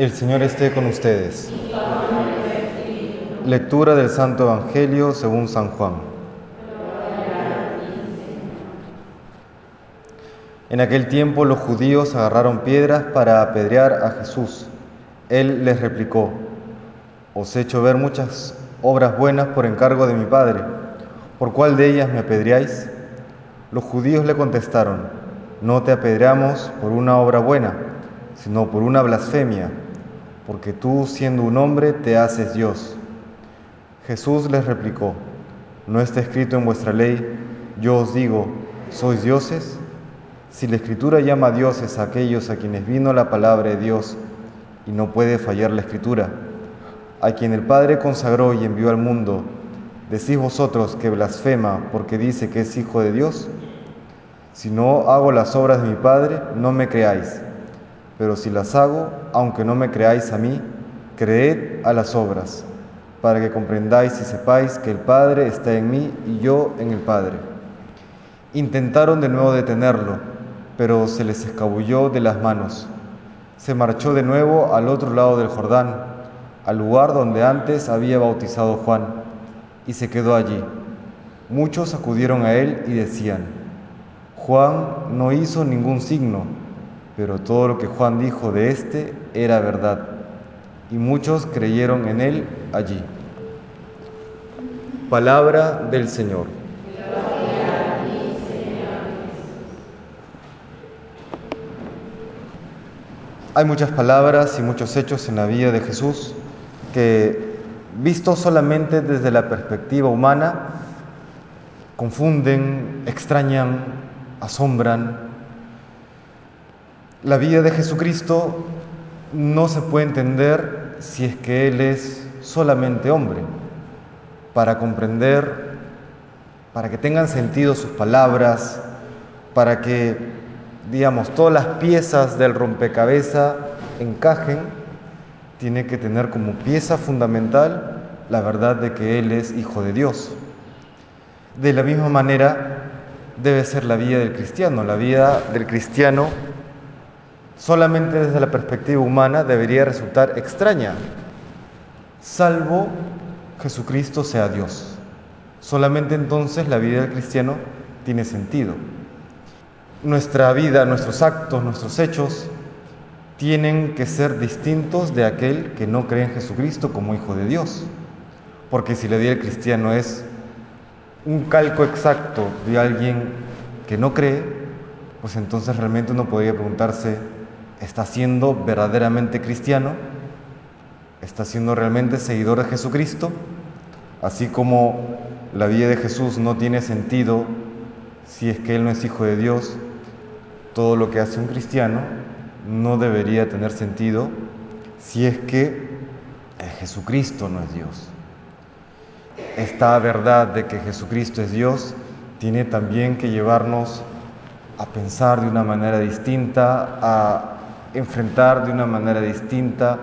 El Señor esté con ustedes. Lectura del Santo Evangelio según San Juan. En aquel tiempo los judíos agarraron piedras para apedrear a Jesús. Él les replicó, os he hecho ver muchas obras buenas por encargo de mi Padre. ¿Por cuál de ellas me apedreáis? Los judíos le contestaron, no te apedreamos por una obra buena, sino por una blasfemia porque tú siendo un hombre te haces Dios. Jesús les replicó, ¿no está escrito en vuestra ley, yo os digo, sois dioses? Si la escritura llama dioses a aquellos a quienes vino la palabra de Dios, y no puede fallar la escritura, a quien el Padre consagró y envió al mundo, ¿decís vosotros que blasfema porque dice que es hijo de Dios? Si no hago las obras de mi Padre, no me creáis pero si las hago, aunque no me creáis a mí, creed a las obras, para que comprendáis y sepáis que el Padre está en mí y yo en el Padre. Intentaron de nuevo detenerlo, pero se les escabulló de las manos. Se marchó de nuevo al otro lado del Jordán, al lugar donde antes había bautizado Juan, y se quedó allí. Muchos acudieron a él y decían, Juan no hizo ningún signo pero todo lo que Juan dijo de éste era verdad, y muchos creyeron en él allí. Palabra del Señor. Hay muchas palabras y muchos hechos en la vida de Jesús que, vistos solamente desde la perspectiva humana, confunden, extrañan, asombran, la vida de Jesucristo no se puede entender si es que Él es solamente hombre. Para comprender, para que tengan sentido sus palabras, para que, digamos, todas las piezas del rompecabezas encajen, tiene que tener como pieza fundamental la verdad de que Él es Hijo de Dios. De la misma manera debe ser la vida del cristiano. La vida del cristiano solamente desde la perspectiva humana debería resultar extraña, salvo Jesucristo sea Dios. Solamente entonces la vida del cristiano tiene sentido. Nuestra vida, nuestros actos, nuestros hechos tienen que ser distintos de aquel que no cree en Jesucristo como Hijo de Dios. Porque si la vida del cristiano es un calco exacto de alguien que no cree, pues entonces realmente uno podría preguntarse, está siendo verdaderamente cristiano, está siendo realmente seguidor de Jesucristo, así como la vida de Jesús no tiene sentido si es que Él no es hijo de Dios, todo lo que hace un cristiano no debería tener sentido si es que eh, Jesucristo no es Dios. Esta verdad de que Jesucristo es Dios tiene también que llevarnos a pensar de una manera distinta, a enfrentar de una manera distinta,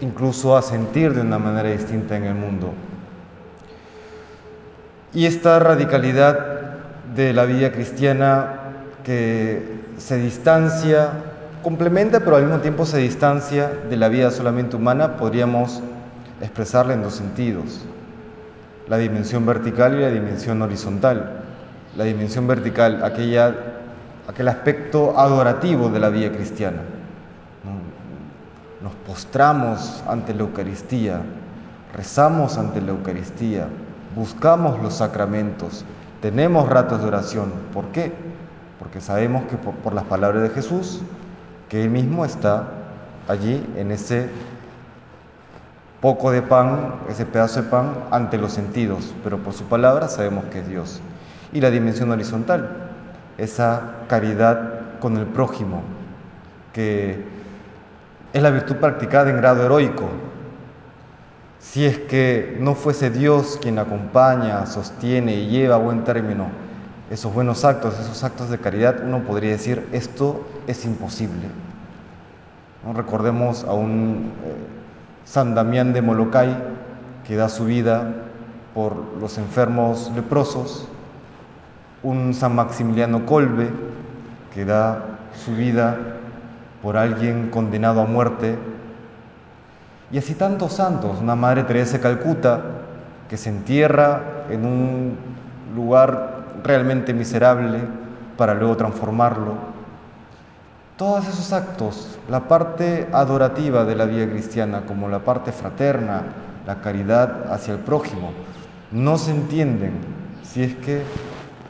incluso a sentir de una manera distinta en el mundo. Y esta radicalidad de la vida cristiana que se distancia, complementa, pero al mismo tiempo se distancia de la vida solamente humana, podríamos expresarla en dos sentidos, la dimensión vertical y la dimensión horizontal. La dimensión vertical, aquella, aquel aspecto adorativo de la vida cristiana nos postramos ante la Eucaristía, rezamos ante la Eucaristía, buscamos los sacramentos, tenemos ratos de oración. ¿Por qué? Porque sabemos que por, las palabras de Jesús, que Él mismo está allí en ese poco de pan, ese pedazo de pan, ante los sentidos, pero por su palabra sabemos que es Dios. Y la dimensión horizontal, esa caridad con el prójimo, que es la virtud practicada en grado heroico. Si es que no fuese Dios quien acompaña, sostiene y lleva a buen término esos buenos actos, esos actos de caridad, uno podría decir, esto es imposible. ¿No? Recordemos a un eh, San Damián de Molokai que da su vida por los enfermos leprosos, un San Maximiliano Colbe que da su vida por alguien condenado a muerte Y así tantos santos, una Madre Teresa de Calcuta, que se entierra en un lugar realmente miserable para luego transformarlo. Todos esos actos, la parte adorativa de la vida cristiana, como la parte fraterna, la caridad hacia el prójimo, no se entienden si es que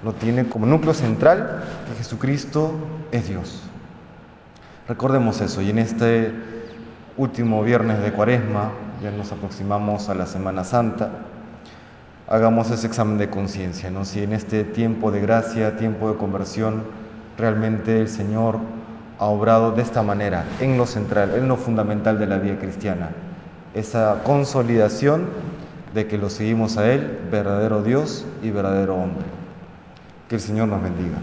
lo tiene como núcleo central que Jesucristo es Dios. Recordemos eso y en este último viernes de Cuaresma, ya nos aproximamos a la Semana Santa, hagamos ese examen de conciencia, ¿no? Si en este tiempo de gracia, tiempo de conversión, realmente el Señor ha obrado de esta manera, en lo central, en lo fundamental de la vida cristiana, esa consolidación de que lo seguimos a Él, verdadero Dios y verdadero hombre. Que el Señor nos bendiga.